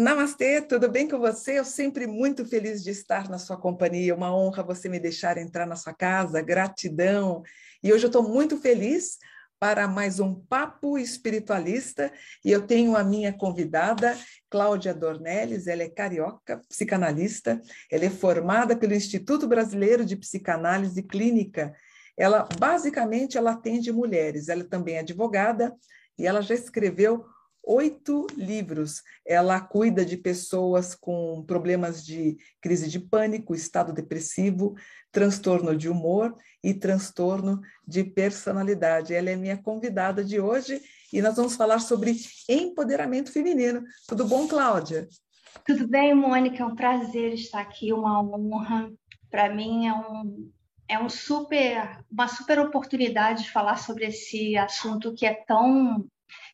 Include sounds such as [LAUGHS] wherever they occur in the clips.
Namastê, tudo bem com você? Eu sempre muito feliz de estar na sua companhia. Uma honra você me deixar entrar na sua casa. Gratidão. E hoje eu estou muito feliz para mais um papo espiritualista. E eu tenho a minha convidada Cláudia Dornelles, ela é carioca, psicanalista, ela é formada pelo Instituto Brasileiro de Psicanálise Clínica. Ela basicamente ela atende mulheres, ela também é advogada e ela já escreveu oito livros. Ela cuida de pessoas com problemas de crise de pânico, estado depressivo, transtorno de humor e transtorno de personalidade. Ela é minha convidada de hoje e nós vamos falar sobre empoderamento feminino. Tudo bom, Cláudia? Tudo bem, Mônica. É um prazer estar aqui, uma honra. Para mim é um é um super, uma super oportunidade de falar sobre esse assunto que é tão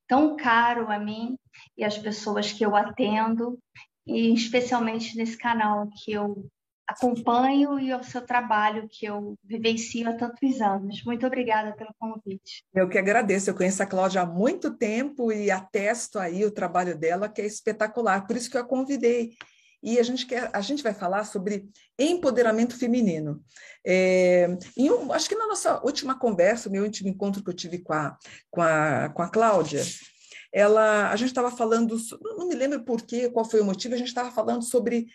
tão caro a mim e às pessoas que eu atendo, e especialmente nesse canal que eu acompanho e ao seu trabalho que eu vivencio há tantos anos. Muito obrigada pelo convite. Eu que agradeço. Eu conheço a Cláudia há muito tempo e atesto aí o trabalho dela, que é espetacular. Por isso que eu a convidei. E a gente, quer, a gente vai falar sobre empoderamento feminino. É, um, acho que na nossa última conversa, meu último encontro que eu tive com a, com a, com a Cláudia, ela, a gente estava falando, não me lembro por quê, qual foi o motivo, a gente estava falando sobre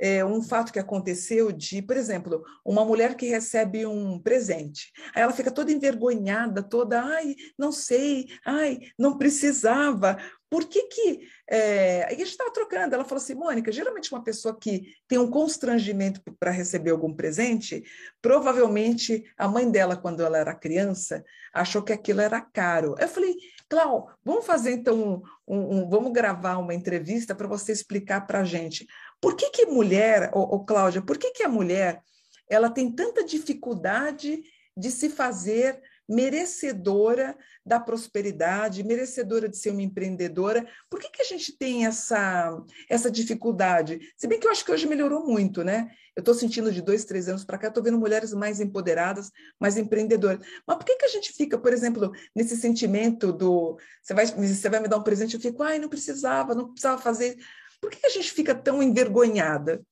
é, um fato que aconteceu de, por exemplo, uma mulher que recebe um presente. Aí ela fica toda envergonhada, toda, ai, não sei, ai, não precisava. Por que que... É... Aí a gente estava trocando, ela falou assim, Mônica, geralmente uma pessoa que tem um constrangimento para receber algum presente, provavelmente a mãe dela, quando ela era criança, achou que aquilo era caro. Eu falei, Clau, vamos fazer então, um, um, vamos gravar uma entrevista para você explicar para a gente por que que mulher, ô, ô, Cláudia, por que que a mulher ela tem tanta dificuldade de se fazer merecedora da prosperidade, merecedora de ser uma empreendedora. Por que, que a gente tem essa, essa dificuldade? Se bem que eu acho que hoje melhorou muito, né? Eu estou sentindo de dois, três anos para cá, estou vendo mulheres mais empoderadas, mais empreendedoras. Mas por que, que a gente fica, por exemplo, nesse sentimento do você vai, você vai me dar um presente, eu fico, ai, não precisava, não precisava fazer. Por que a gente fica tão envergonhada?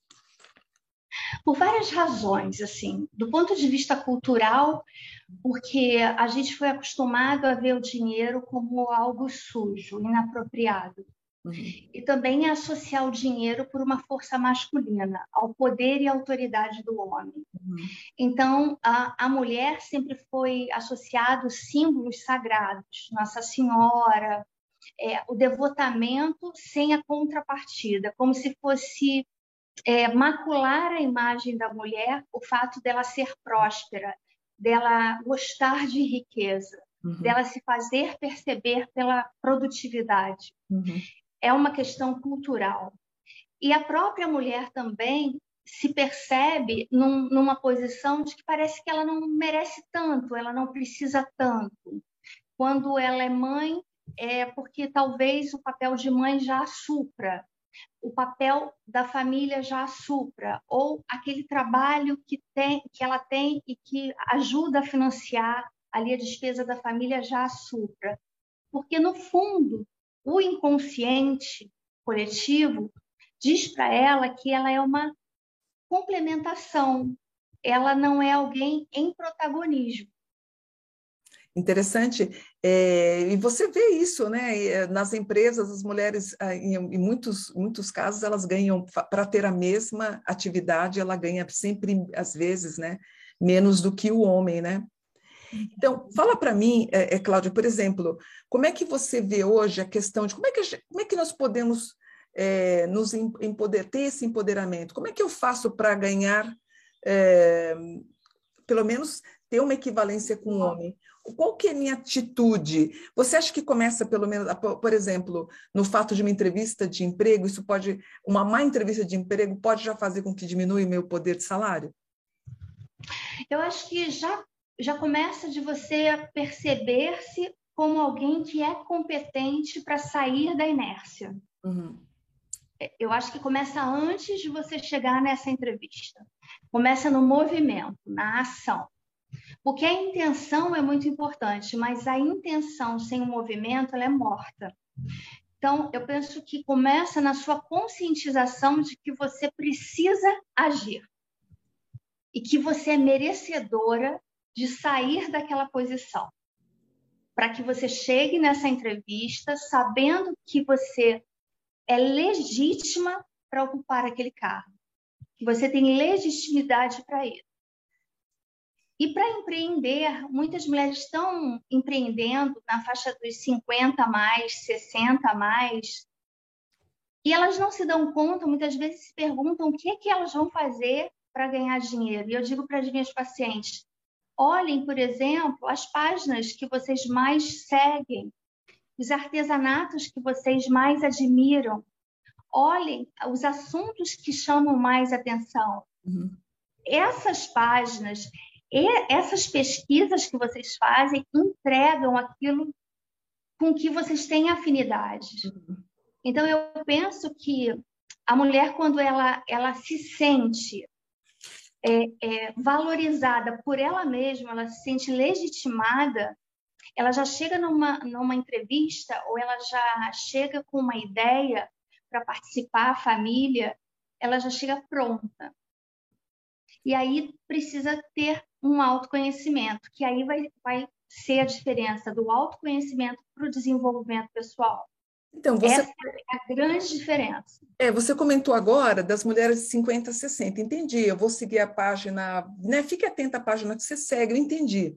Por várias razões, assim, do ponto de vista cultural, porque a gente foi acostumado a ver o dinheiro como algo sujo, inapropriado. Uhum. E também a associar o dinheiro por uma força masculina, ao poder e autoridade do homem. Uhum. Então, a, a mulher sempre foi associado símbolos sagrados, Nossa Senhora, é, o devotamento sem a contrapartida, como se fosse é, macular a imagem da mulher o fato dela ser próspera, dela gostar de riqueza, uhum. dela se fazer perceber pela produtividade. Uhum. É uma questão cultural. E a própria mulher também se percebe num, numa posição de que parece que ela não merece tanto, ela não precisa tanto. Quando ela é mãe, é porque talvez o papel de mãe já supra, o papel da família já supra, ou aquele trabalho que, tem, que ela tem e que ajuda a financiar ali a despesa da família já supra. Porque, no fundo, o inconsciente coletivo diz para ela que ela é uma complementação, ela não é alguém em protagonismo. Interessante. É, e você vê isso, né? Eh, nas empresas, as mulheres, ah, em, muitos, muitos casos, elas ganham, para ter a mesma atividade, ela ganha sempre, às vezes, né? Menos do que o homem, né? Então, fala para mim, é, é, Cláudia, por exemplo, como é que você vê hoje a questão de como é que, como é que nós podemos é, nos empoder, ter esse empoderamento? Como é que eu faço para ganhar, é, pelo menos, ter uma equivalência com o homem? Qual que é a minha atitude? Você acha que começa pelo menos, por exemplo, no fato de uma entrevista de emprego, isso pode, uma má entrevista de emprego pode já fazer com que diminua meu poder de salário? Eu acho que já, já começa de você perceber-se como alguém que é competente para sair da inércia. Uhum. eu acho que começa antes de você chegar nessa entrevista. Começa no movimento, na ação. Porque a intenção é muito importante, mas a intenção sem o movimento ela é morta. Então, eu penso que começa na sua conscientização de que você precisa agir e que você é merecedora de sair daquela posição. Para que você chegue nessa entrevista sabendo que você é legítima para ocupar aquele cargo, que você tem legitimidade para isso. E para empreender, muitas mulheres estão empreendendo na faixa dos 50 a mais, 60 a mais, e elas não se dão conta, muitas vezes se perguntam o que é que elas vão fazer para ganhar dinheiro. E eu digo para as minhas pacientes: olhem, por exemplo, as páginas que vocês mais seguem, os artesanatos que vocês mais admiram. Olhem os assuntos que chamam mais atenção. Uhum. Essas páginas, e essas pesquisas que vocês fazem entregam aquilo com que vocês têm afinidade. Uhum. Então, eu penso que a mulher, quando ela, ela se sente é, é, valorizada por ela mesma, ela se sente legitimada, ela já chega numa, numa entrevista ou ela já chega com uma ideia para participar, a família, ela já chega pronta. E aí precisa ter um autoconhecimento, que aí vai, vai ser a diferença do autoconhecimento para o desenvolvimento pessoal. Então, você... Essa é a grande diferença. É, você comentou agora das mulheres de 50 a 60. Entendi, eu vou seguir a página, né? Fique atenta à página que você segue, eu entendi.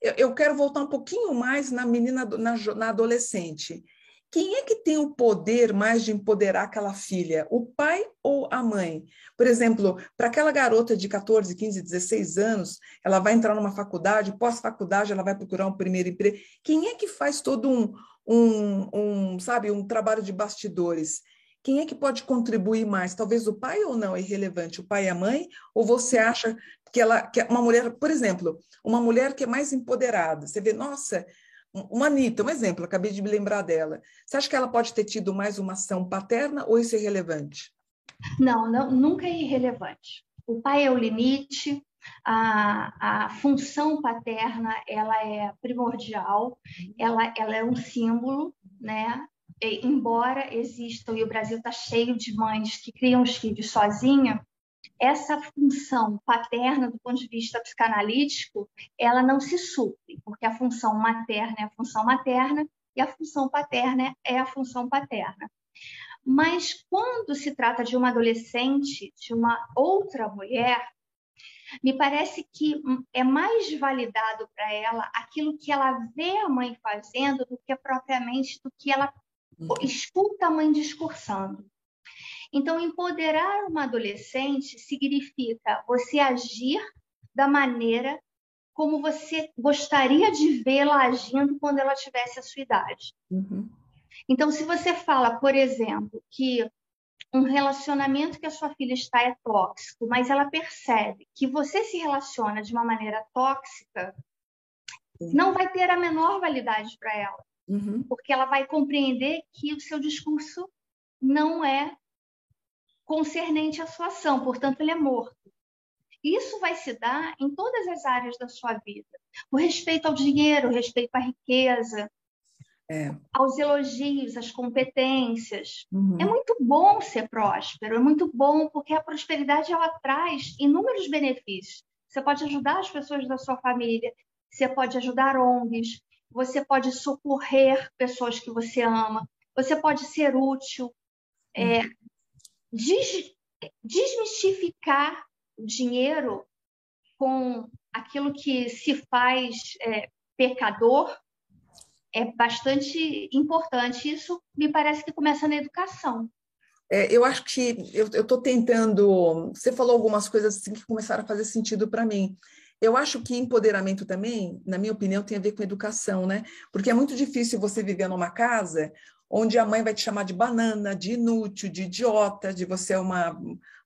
Eu, eu quero voltar um pouquinho mais na menina, na, na adolescente. Quem é que tem o poder mais de empoderar aquela filha? O pai ou a mãe? Por exemplo, para aquela garota de 14, 15, 16 anos, ela vai entrar numa faculdade, pós-faculdade, ela vai procurar um primeiro emprego. Quem é que faz todo um, um, um, sabe, um trabalho de bastidores? Quem é que pode contribuir mais? Talvez o pai ou não é irrelevante? O pai e a mãe? Ou você acha que ela, que uma mulher, por exemplo, uma mulher que é mais empoderada, você vê, nossa, uma Anitta, um exemplo, acabei de me lembrar dela. Você acha que ela pode ter tido mais uma ação paterna ou isso é irrelevante? Não, não nunca é irrelevante. O pai é o limite, a, a função paterna ela é primordial, ela, ela é um símbolo, né? E, embora existam, e o Brasil está cheio de mães que criam os filhos sozinha, essa função paterna, do ponto de vista psicanalítico, ela não se supre, porque a função materna é a função materna e a função paterna é a função paterna. Mas quando se trata de uma adolescente, de uma outra mulher, me parece que é mais validado para ela aquilo que ela vê a mãe fazendo do que propriamente do que ela uhum. escuta a mãe discursando. Então, empoderar uma adolescente significa você agir da maneira como você gostaria de vê-la agindo quando ela tivesse a sua idade. Uhum. Então, se você fala, por exemplo, que um relacionamento que a sua filha está é tóxico, mas ela percebe que você se relaciona de uma maneira tóxica, não vai ter a menor validade para ela, uhum. porque ela vai compreender que o seu discurso não é concernente à sua ação, portanto, ele é morto. Isso vai se dar em todas as áreas da sua vida. O respeito ao dinheiro, o respeito à riqueza, é. aos elogios, às competências. Uhum. É muito bom ser próspero, é muito bom porque a prosperidade ela traz inúmeros benefícios. Você pode ajudar as pessoas da sua família, você pode ajudar ONGs, você pode socorrer pessoas que você ama, você pode ser útil, é, des, desmistificar o dinheiro com aquilo que se faz é, pecador é bastante importante. Isso me parece que começa na educação. É, eu acho que eu estou tentando. Você falou algumas coisas assim que começaram a fazer sentido para mim. Eu acho que empoderamento também, na minha opinião, tem a ver com educação, né? Porque é muito difícil você viver numa casa onde a mãe vai te chamar de banana, de inútil, de idiota, de você é uma,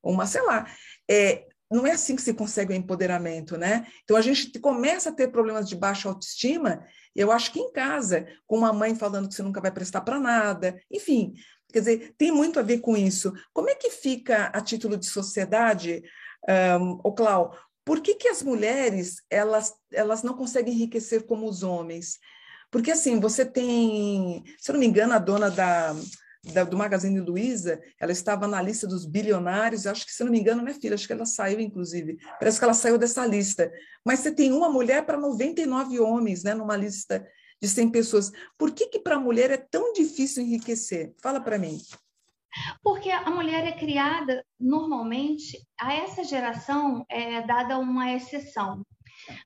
uma sei lá. É, não é assim que se consegue o empoderamento, né? Então a gente começa a ter problemas de baixa autoestima, eu acho que em casa, com uma mãe falando que você nunca vai prestar para nada, enfim, Quer dizer, tem muito a ver com isso. Como é que fica a título de sociedade, um, o Clau? Por que, que as mulheres elas, elas não conseguem enriquecer como os homens? Porque assim, você tem, se eu não me engano, a dona da, da, do Magazine Luiza, ela estava na lista dos bilionários, acho que, se não me engano, né, filha? Acho que ela saiu, inclusive. Parece que ela saiu dessa lista. Mas você tem uma mulher para 99 homens, né, numa lista de 100 pessoas. Por que, que para a mulher é tão difícil enriquecer? Fala para mim. Porque a mulher é criada, normalmente, a essa geração é dada uma exceção.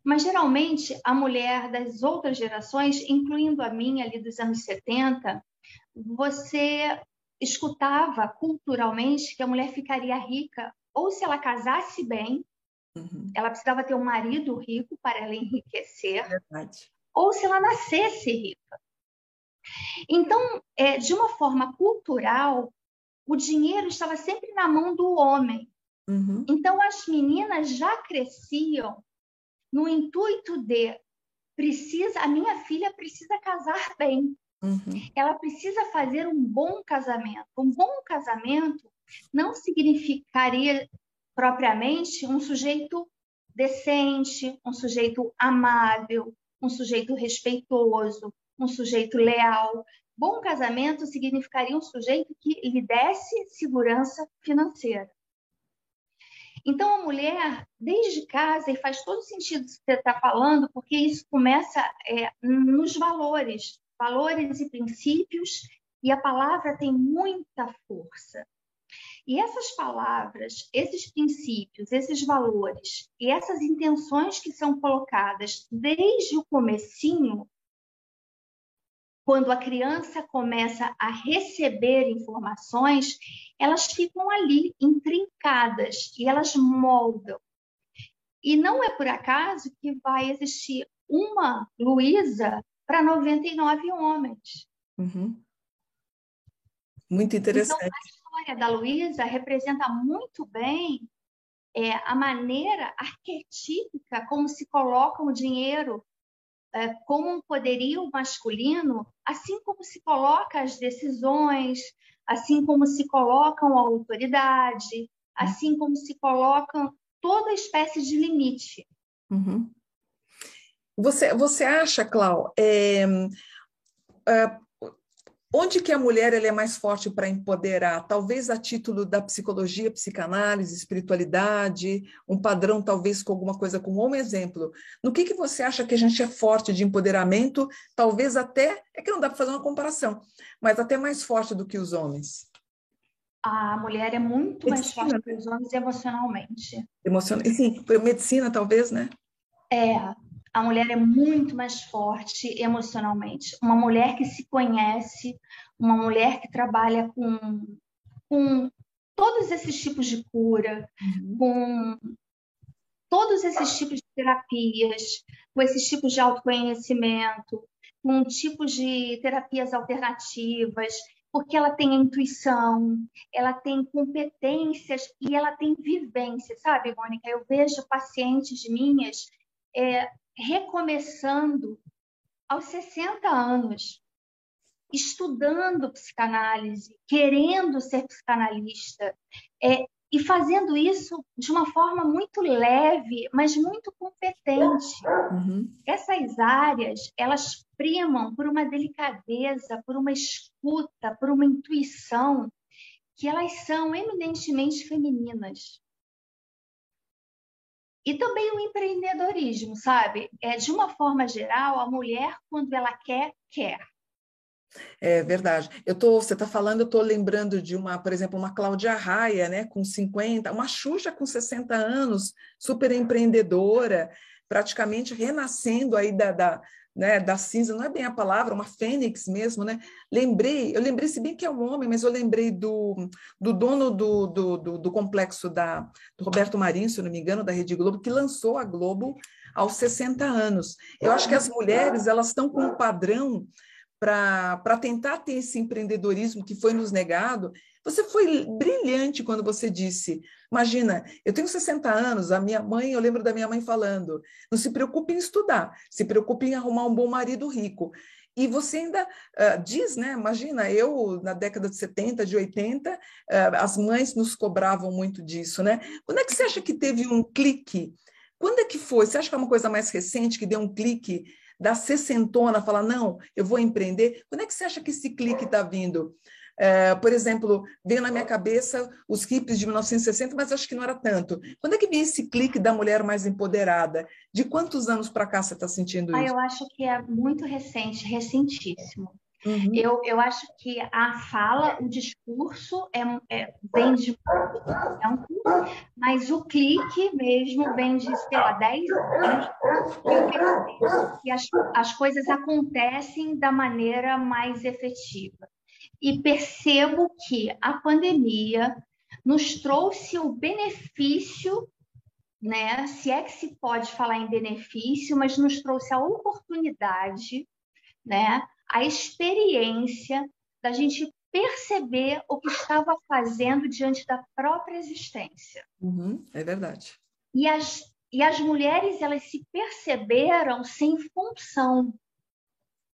Mas geralmente a mulher das outras gerações, incluindo a minha ali dos anos 70, você escutava culturalmente que a mulher ficaria rica ou se ela casasse bem, uhum. ela precisava ter um marido rico para ela enriquecer, Verdade. ou se ela nascesse rica. Então, é, de uma forma cultural, o dinheiro estava sempre na mão do homem. Uhum. Então, as meninas já cresciam no intuito de precisa, a minha filha precisa casar bem. Uhum. Ela precisa fazer um bom casamento. Um bom casamento não significaria propriamente um sujeito decente, um sujeito amável, um sujeito respeitoso, um sujeito leal. Bom casamento significaria um sujeito que lhe desse segurança financeira. Então, a mulher, desde casa, e faz todo sentido que você está falando, porque isso começa é, nos valores valores e princípios, e a palavra tem muita força. E essas palavras, esses princípios, esses valores e essas intenções que são colocadas desde o comecinho, quando a criança começa a receber informações, elas ficam ali intrincadas e elas moldam. E não é por acaso que vai existir uma Luísa para 99 homens. Uhum. Muito interessante. Então, a história da Luísa representa muito bem é, a maneira arquetípica como se coloca o dinheiro como um poderio masculino, assim como se coloca as decisões, assim como se colocam a autoridade, assim como se colocam toda espécie de limite. Uhum. Você, você acha, Clau, é, é, onde que a mulher ela é mais forte para empoderar? Talvez a título da psicologia, psicanálise, espiritualidade, um padrão talvez com alguma coisa como um exemplo. No que, que você acha que a gente é forte de empoderamento? Talvez até, é que não dá para fazer uma comparação, mas até mais forte do que os homens. A mulher é muito medicina. mais forte do que os homens emocionalmente. Emocionalmente, sim, medicina talvez, né? É, a mulher é muito mais forte emocionalmente. Uma mulher que se conhece, uma mulher que trabalha com, com todos esses tipos de cura, uhum. com todos esses tipos de terapias, com esses tipos de autoconhecimento, com tipos de terapias alternativas, porque ela tem intuição, ela tem competências e ela tem vivência, sabe, Mônica? Eu vejo pacientes minhas é, recomeçando aos 60 anos, estudando psicanálise, querendo ser psicanalista, é, e fazendo isso de uma forma muito leve, mas muito competente. Uhum. Essas áreas, elas primam por uma delicadeza, por uma escuta, por uma intuição, que elas são eminentemente femininas. E também o empreendedorismo, sabe? É, de uma forma geral, a mulher, quando ela quer, quer. É verdade. Eu tô, você está falando, eu estou lembrando de uma, por exemplo, uma Cláudia Raia, né, com 50, uma Xuxa com 60 anos, super empreendedora, praticamente renascendo aí da, da, né, da cinza, não é bem a palavra, uma fênix mesmo, né? Lembrei, eu lembrei, se bem que é um homem, mas eu lembrei do, do dono do, do, do, do complexo da, do Roberto Marinho, se não me engano, da Rede Globo, que lançou a Globo aos 60 anos. Eu acho que as mulheres, elas estão com um padrão para tentar ter esse empreendedorismo que foi nos negado, você foi brilhante quando você disse: Imagina, eu tenho 60 anos, a minha mãe, eu lembro da minha mãe falando: não se preocupe em estudar, se preocupe em arrumar um bom marido rico. E você ainda uh, diz, né? Imagina, eu na década de 70, de 80, uh, as mães nos cobravam muito disso, né? Quando é que você acha que teve um clique? Quando é que foi? Você acha que é uma coisa mais recente que deu um clique da sessentona, falar, não, eu vou empreender? Quando é que você acha que esse clique está vindo? É, por exemplo, veio na minha cabeça os hippies de 1960, mas acho que não era tanto. Quando é que vem esse clique da mulher mais empoderada? De quantos anos para cá você está sentindo ah, isso? Eu acho que é muito recente, recentíssimo. Uhum. Eu, eu acho que a fala, o discurso é, é, vem de tempo, mas o clique mesmo vem de, sei lá, 10 anos. E as, as coisas acontecem da maneira mais efetiva e percebo que a pandemia nos trouxe o benefício, né? Se é que se pode falar em benefício, mas nos trouxe a oportunidade, né? A experiência da gente perceber o que estava fazendo diante da própria existência. Uhum, é verdade. E as, e as mulheres, elas se perceberam sem função.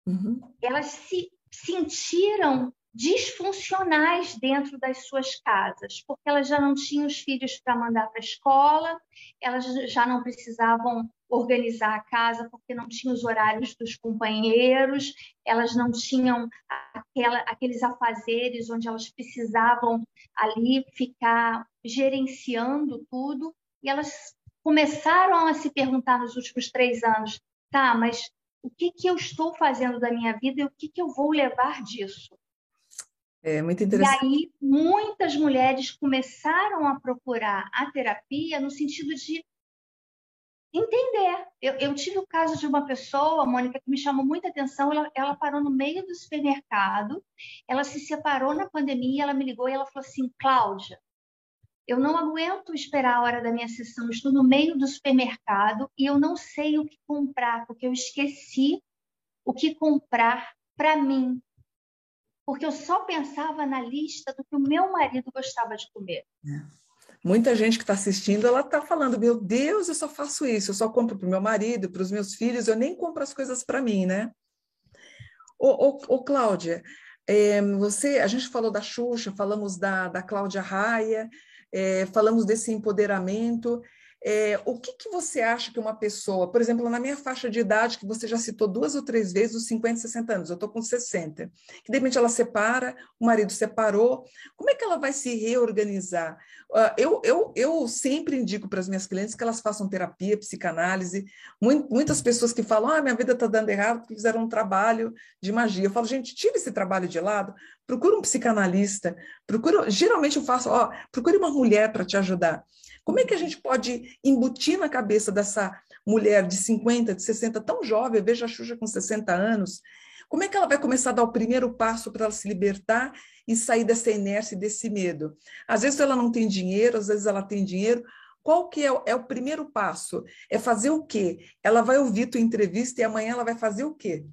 Uhum. Elas se sentiram disfuncionais dentro das suas casas, porque elas já não tinham os filhos para mandar para a escola, elas já não precisavam organizar a casa porque não tinham os horários dos companheiros, elas não tinham aquela, aqueles afazeres onde elas precisavam ali ficar gerenciando tudo, e elas começaram a se perguntar nos últimos três anos, tá, mas o que, que eu estou fazendo da minha vida e o que, que eu vou levar disso? É muito interessante. E aí, muitas mulheres começaram a procurar a terapia no sentido de entender. Eu, eu tive o caso de uma pessoa, Mônica, que me chamou muita atenção. Ela, ela parou no meio do supermercado, ela se separou na pandemia, ela me ligou e ela falou assim: Cláudia, eu não aguento esperar a hora da minha sessão, estou no meio do supermercado e eu não sei o que comprar, porque eu esqueci o que comprar para mim porque eu só pensava na lista do que o meu marido gostava de comer. É. Muita gente que está assistindo, ela está falando: meu Deus, eu só faço isso, eu só compro para o meu marido, para os meus filhos, eu nem compro as coisas para mim, né? Ô, ô, ô Cláudia, é, você, a gente falou da Xuxa, falamos da, da Cláudia Raia, é, falamos desse empoderamento. É, o que, que você acha que uma pessoa, por exemplo, na minha faixa de idade, que você já citou duas ou três vezes, os 50, 60 anos, eu estou com 60, que de repente ela separa, o marido separou, como é que ela vai se reorganizar? Uh, eu, eu, eu sempre indico para as minhas clientes que elas façam terapia, psicanálise, muitas pessoas que falam, ah, minha vida está dando errado porque fizeram um trabalho de magia. Eu falo, gente, tira esse trabalho de lado, procura um psicanalista, procura, geralmente eu faço, ó, procure uma mulher para te ajudar. Como é que a gente pode embutir na cabeça dessa mulher de 50, de 60, tão jovem, veja a Xuxa com 60 anos, como é que ela vai começar a dar o primeiro passo para ela se libertar e sair dessa inércia e desse medo? Às vezes ela não tem dinheiro, às vezes ela tem dinheiro. Qual que é o, é o primeiro passo? É fazer o quê? Ela vai ouvir tua entrevista e amanhã ela vai fazer o quê?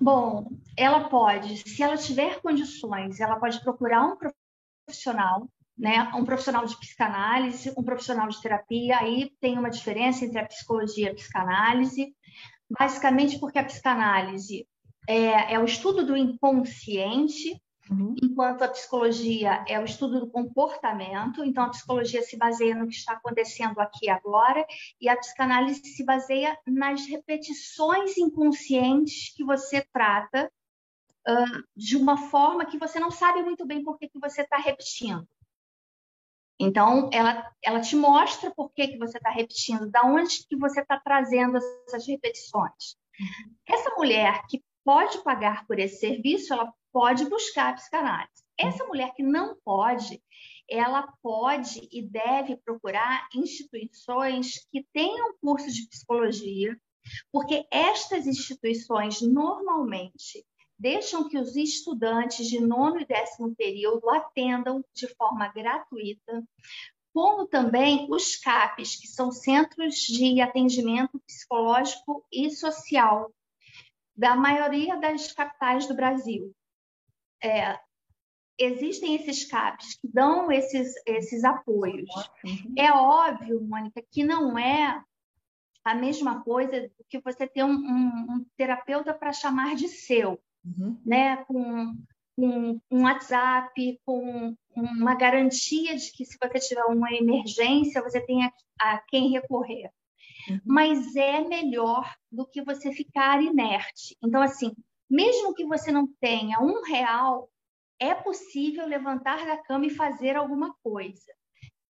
Bom, ela pode, se ela tiver condições, ela pode procurar um profissional né? Um profissional de psicanálise, um profissional de terapia, aí tem uma diferença entre a psicologia e a psicanálise, basicamente porque a psicanálise é, é o estudo do inconsciente, uhum. enquanto a psicologia é o estudo do comportamento, então a psicologia se baseia no que está acontecendo aqui e agora, e a psicanálise se baseia nas repetições inconscientes que você trata uh, de uma forma que você não sabe muito bem por que, que você está repetindo. Então, ela, ela te mostra por que, que você está repetindo, da onde que você está trazendo essas repetições. Uhum. Essa mulher que pode pagar por esse serviço, ela pode buscar a psicanálise. Essa mulher que não pode, ela pode e deve procurar instituições que tenham curso de psicologia, porque estas instituições normalmente deixam que os estudantes de nono e décimo período atendam de forma gratuita, como também os CAPs, que são Centros de Atendimento Psicológico e Social, da maioria das capitais do Brasil. É, existem esses CAPs que dão esses, esses apoios. Uhum. É óbvio, Mônica, que não é a mesma coisa do que você ter um, um, um terapeuta para chamar de seu, uhum. né? Com, com um WhatsApp, com uma garantia de que se você tiver uma emergência, você tenha a quem recorrer. Uhum. Mas é melhor do que você ficar inerte. Então, assim, mesmo que você não tenha um real, é possível levantar da cama e fazer alguma coisa.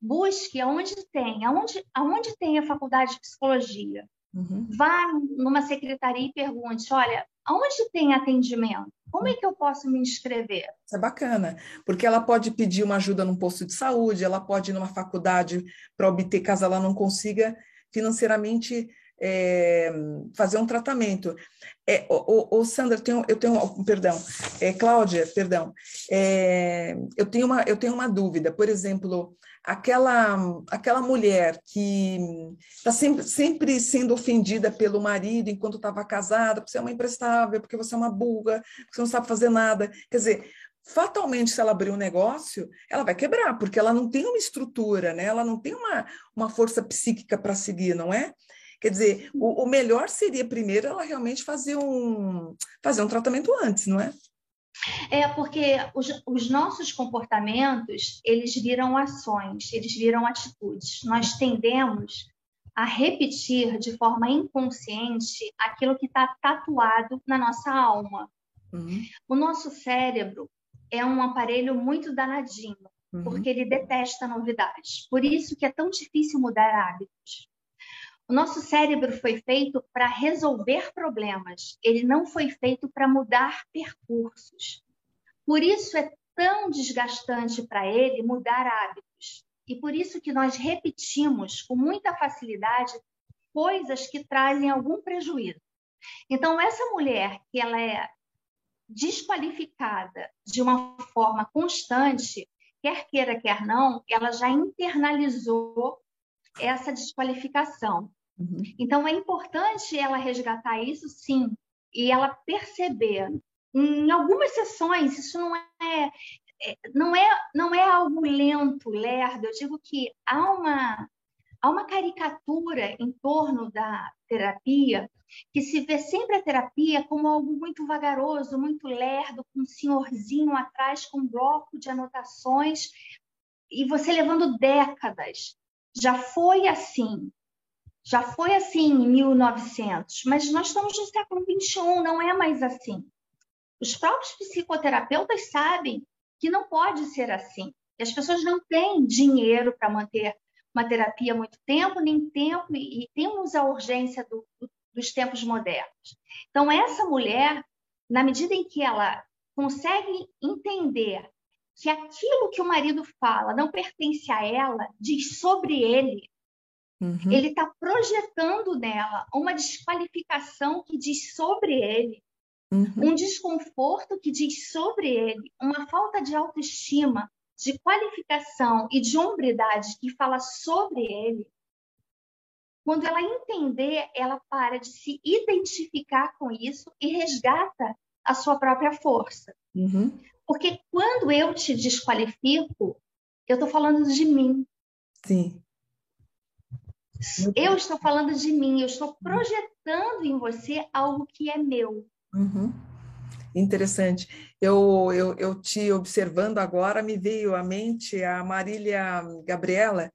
Busque aonde tem, aonde, aonde tem a faculdade de psicologia. Uhum. Vá numa secretaria e pergunte: olha, aonde tem atendimento? Como é que eu posso me inscrever? Isso é bacana, porque ela pode pedir uma ajuda num posto de saúde, ela pode ir numa faculdade para obter, caso ela não consiga financeiramente é, fazer um tratamento. É, o, o, Sandra, eu tenho, eu tenho perdão, é, Cláudia, perdão, é, eu, tenho uma, eu tenho uma dúvida, por exemplo, aquela, aquela mulher que está sempre, sempre sendo ofendida pelo marido enquanto estava casada, porque você é uma imprestável, porque você é uma porque você não sabe fazer nada, quer dizer, fatalmente, se ela abrir um negócio, ela vai quebrar, porque ela não tem uma estrutura, né? ela não tem uma, uma força psíquica para seguir, não é? Quer dizer, o, o, melhor seria primeiro ela realmente fazer um, fazer um tratamento antes, não é? É porque os, os nossos comportamentos, eles viram ações, eles viram atitudes. Nós tendemos a repetir de forma inconsciente aquilo que está tatuado na nossa alma. Uhum. O nosso cérebro é um aparelho muito danadinho, uhum. porque ele detesta novidades. Por isso que é tão difícil mudar hábitos. O nosso cérebro foi feito para resolver problemas, ele não foi feito para mudar percursos. Por isso é tão desgastante para ele mudar hábitos. E por isso que nós repetimos com muita facilidade coisas que trazem algum prejuízo. Então, essa mulher que ela é desqualificada de uma forma constante, quer queira, quer não, ela já internalizou essa desqualificação. Uhum. Então, é importante ela resgatar isso, sim, e ela perceber. Em algumas sessões, isso não é, é, não é, não é algo lento, lerdo. Eu digo que há uma, há uma caricatura em torno da terapia que se vê sempre a terapia como algo muito vagaroso, muito lerdo, com um senhorzinho atrás com um bloco de anotações e você levando décadas já foi assim. Já foi assim em 1900, mas nós estamos no século 21, não é mais assim. Os próprios psicoterapeutas sabem que não pode ser assim. E as pessoas não têm dinheiro para manter uma terapia muito tempo, nem tempo, e, temos a urgência do, dos tempos modernos. Então, essa mulher, na medida em que ela consegue entender que aquilo que o marido fala não pertence a ela, diz sobre ele. Uhum. Ele está projetando nela uma desqualificação que diz sobre ele, uhum. um desconforto que diz sobre ele, uma falta de autoestima, de qualificação e de hombridade que fala sobre ele. Quando ela entender, ela para de se identificar com isso e resgata a sua própria força. Uhum. Porque quando eu te desqualifico, eu estou falando de mim. Sim. Eu estou falando de mim, eu estou projetando em você algo que é meu. Uhum. Interessante. Eu, eu, eu te observando agora, me veio à mente a Marília Gabriela,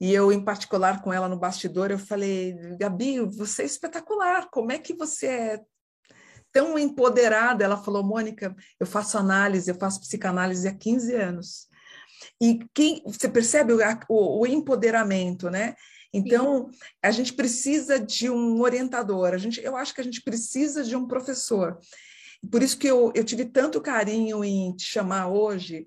e eu, em particular, com ela no bastidor, eu falei, Gabi, você é espetacular, como é que você é tão empoderada. Ela falou, Mônica, eu faço análise, eu faço psicanálise há 15 anos. E quem, você percebe o, o, o empoderamento, né? Então, Sim. a gente precisa de um orientador, a gente, eu acho que a gente precisa de um professor. Por isso que eu, eu tive tanto carinho em te chamar hoje.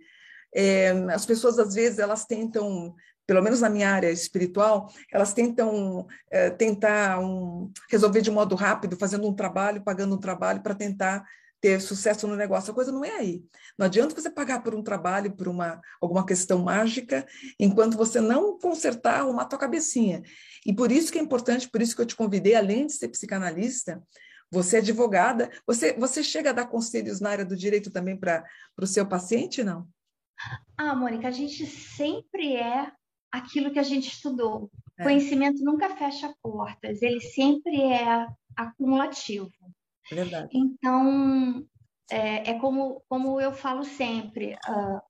É, as pessoas, às vezes, elas tentam pelo menos na minha área espiritual, elas tentam é, tentar um, resolver de modo rápido, fazendo um trabalho, pagando um trabalho para tentar ter sucesso no negócio. A coisa não é aí. Não adianta você pagar por um trabalho, por uma alguma questão mágica, enquanto você não consertar uma tua cabecinha. E por isso que é importante, por isso que eu te convidei, além de ser psicanalista, você é advogada, você, você chega a dar conselhos na área do direito também para o seu paciente, não? Ah, Mônica, a gente sempre é aquilo que a gente estudou. É. Conhecimento nunca fecha portas, ele sempre é acumulativo. Verdade. Então, é, é como, como eu falo sempre, uh,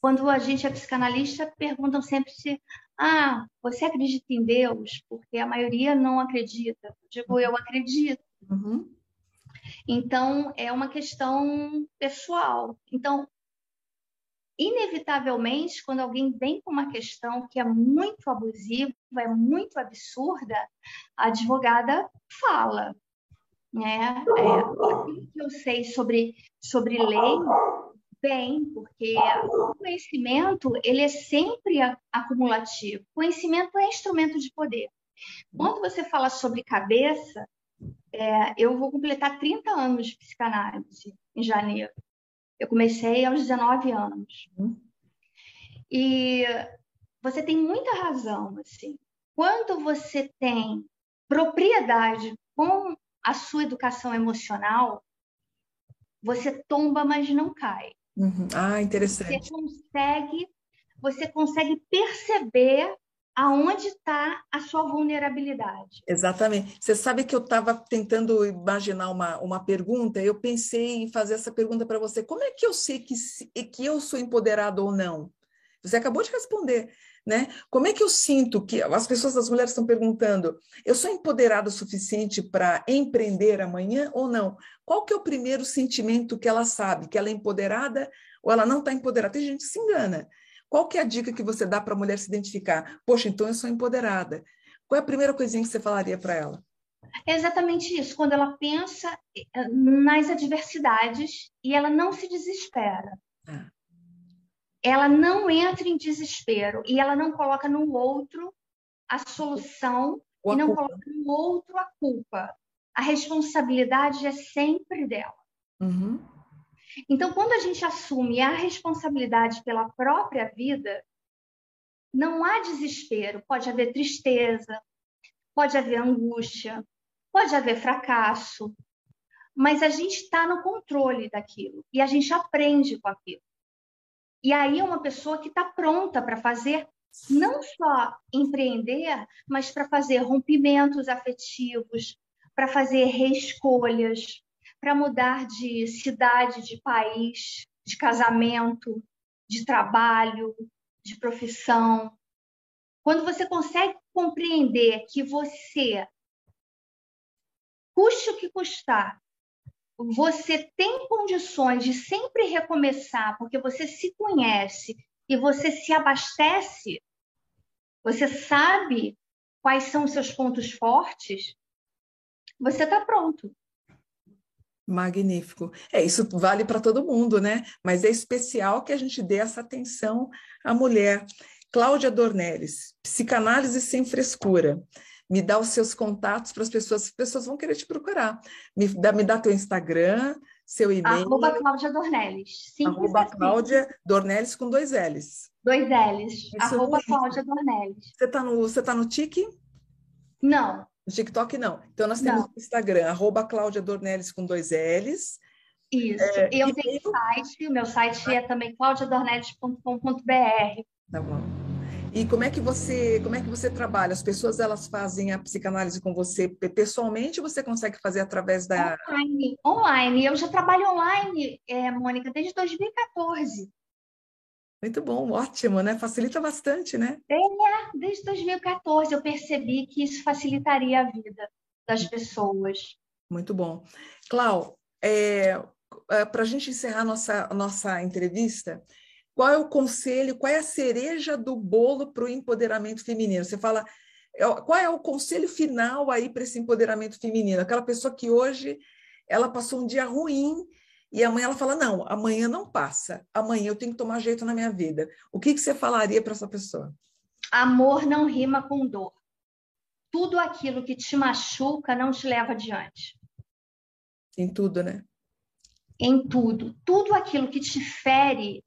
quando a gente é psicanalista, perguntam sempre se, ah, você acredita em Deus? Porque a maioria não acredita. Eu digo, eu acredito. Uhum. Então, é uma questão pessoal. Então, inevitavelmente, quando alguém vem com uma questão que é muito abusiva, é muito absurda, a advogada fala. Né? É, aquilo que eu sei sobre, sobre lei, bem, porque o conhecimento ele é sempre acumulativo. Conhecimento é instrumento de poder. Quando você fala sobre cabeça, é, eu vou completar 30 anos de psicanálise em janeiro. Eu comecei aos 19 anos. E você tem muita razão, assim. Quando você tem propriedade com a sua educação emocional, você tomba, mas não cai. Uhum. Ah, interessante. Você consegue, você consegue perceber aonde está a sua vulnerabilidade. Exatamente. Você sabe que eu estava tentando imaginar uma, uma pergunta, eu pensei em fazer essa pergunta para você. Como é que eu sei que, que eu sou empoderado ou não? Você acabou de responder, né? Como é que eu sinto que as pessoas, as mulheres estão perguntando, eu sou empoderada o suficiente para empreender amanhã ou não? Qual que é o primeiro sentimento que ela sabe? Que ela é empoderada ou ela não está empoderada? Tem gente que se engana. Qual que é a dica que você dá para a mulher se identificar? Poxa, então eu sou empoderada. Qual é a primeira coisinha que você falaria para ela? É exatamente isso. Quando ela pensa eh, nas adversidades e ela não se desespera. Ah. Ela não entra em desespero e ela não coloca no outro a solução e não culpa. coloca no outro a culpa. A responsabilidade é sempre dela. Uhum. Então, quando a gente assume a responsabilidade pela própria vida, não há desespero, pode haver tristeza, pode haver angústia, pode haver fracasso, mas a gente está no controle daquilo e a gente aprende com aquilo. E aí é uma pessoa que está pronta para fazer não só empreender, mas para fazer rompimentos afetivos, para fazer reescolhas, para mudar de cidade, de país, de casamento, de trabalho, de profissão. Quando você consegue compreender que você, custe o que custar, você tem condições de sempre recomeçar, porque você se conhece e você se abastece, você sabe quais são os seus pontos fortes, você está pronto. Magnífico. É, isso vale para todo mundo, né? Mas é especial que a gente dê essa atenção à mulher. Cláudia Dornelles, psicanálise sem frescura. Me dá os seus contatos para as pessoas, as pessoas vão querer te procurar. Me dá, me dá teu Instagram, seu e-mail. Arroba Cláudia Dornelles. Simples Arroba assim. Cláudia Dornelles com dois L's. Dois L's. Isso Arroba Cláudia Dornelles. Você está no, você tá no Tique? Não. No TikTok, não. Então, nós temos o Instagram, arroba Cláudia Dornelles com dois L's. Isso. É, eu e tenho eu... site, o meu site é também claudiadornelles.com.br. Tá bom. E como é que você, como é que você trabalha? As pessoas elas fazem a psicanálise com você pessoalmente ou você consegue fazer através da online? Online. Eu já trabalho online, é, Mônica, desde 2014. Muito bom, ótimo, né? Facilita bastante, né? É, desde 2014 eu percebi que isso facilitaria a vida das pessoas. Muito bom. Clau, é, é, para a gente encerrar nossa, nossa entrevista, qual é o conselho, qual é a cereja do bolo para o empoderamento feminino? Você fala, é, qual é o conselho final aí para esse empoderamento feminino? Aquela pessoa que hoje ela passou um dia ruim e amanhã ela fala: não, amanhã não passa, amanhã eu tenho que tomar jeito na minha vida. O que, que você falaria para essa pessoa? Amor não rima com dor. Tudo aquilo que te machuca não te leva adiante. Em tudo, né? Em tudo. Tudo aquilo que te fere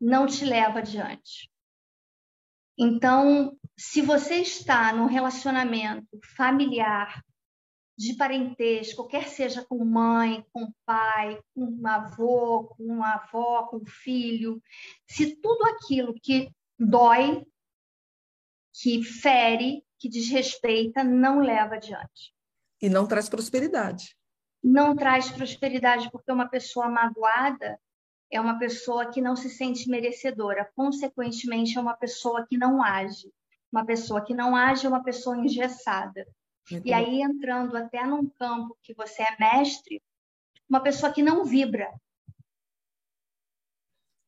não te leva adiante. Então, se você está num relacionamento familiar de parentesco, quer seja com mãe, com pai, com um avô, com uma avó, com filho, se tudo aquilo que dói que fere, que desrespeita, não leva adiante. E não traz prosperidade. Não traz prosperidade, porque uma pessoa magoada é uma pessoa que não se sente merecedora, consequentemente, é uma pessoa que não age. Uma pessoa que não age é uma pessoa engessada. Muito e bom. aí, entrando até num campo que você é mestre, uma pessoa que não vibra,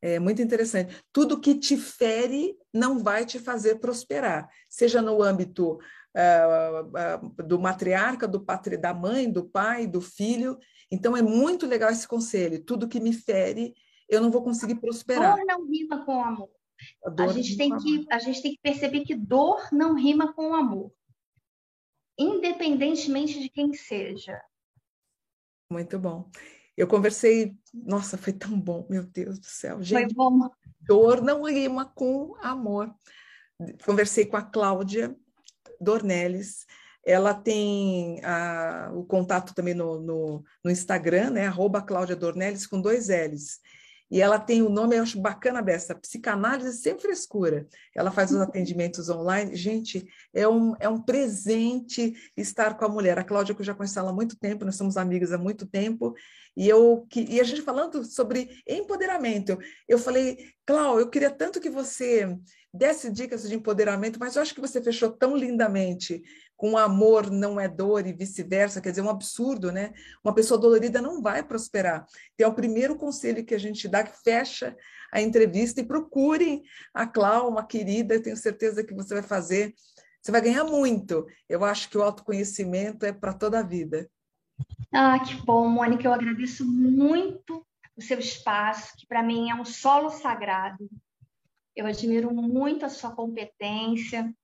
é muito interessante. Tudo que te fere não vai te fazer prosperar, seja no âmbito uh, uh, do matriarca, do patri, da mãe, do pai, do filho. Então é muito legal esse conselho. Tudo que me fere, eu não vou conseguir prosperar. Dor não rima com amor. A, a gente tem que a gente tem que perceber que dor não rima com amor, independentemente de quem seja. Muito bom. Eu conversei, nossa, foi tão bom, meu Deus do céu. Gente, foi bom. Dor não rima com amor. Conversei com a Cláudia Dornelles. Ela tem a, o contato também no, no, no Instagram, né? Arroba Cláudia Dornelles com dois L's. E ela tem o nome, eu acho bacana dessa, psicanálise sem frescura. Ela faz os [LAUGHS] atendimentos online. Gente, é um, é um presente estar com a mulher. A Cláudia, que eu já conheço ela há muito tempo, nós somos amigas há muito tempo, e, eu, e a gente falando sobre empoderamento. Eu falei, Cláudia, eu queria tanto que você desse dicas de empoderamento, mas eu acho que você fechou tão lindamente com amor não é dor e vice-versa, quer dizer, um absurdo, né? Uma pessoa dolorida não vai prosperar. Então, é o primeiro conselho que a gente dá, que fecha a entrevista e procurem a Clau, uma querida, tenho certeza que você vai fazer, você vai ganhar muito. Eu acho que o autoconhecimento é para toda a vida. Ah, que bom, Mônica, eu agradeço muito o seu espaço, que para mim é um solo sagrado. Eu admiro muito a sua competência,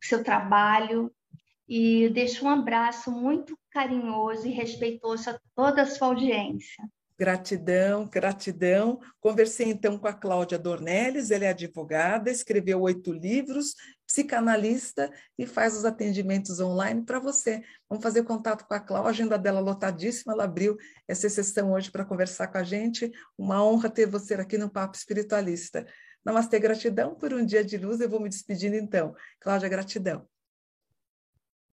o seu trabalho e deixo um abraço muito carinhoso e respeitoso a toda a sua audiência. Gratidão, gratidão. Conversei então com a Cláudia Dornelles, ela é advogada, escreveu oito livros, psicanalista e faz os atendimentos online para você. Vamos fazer contato com a Cláudia, a agenda dela lotadíssima, ela abriu essa sessão hoje para conversar com a gente. Uma honra ter você aqui no Papo Espiritualista. Namastê, gratidão por um dia de luz. Eu vou me despedindo então. Cláudia, gratidão.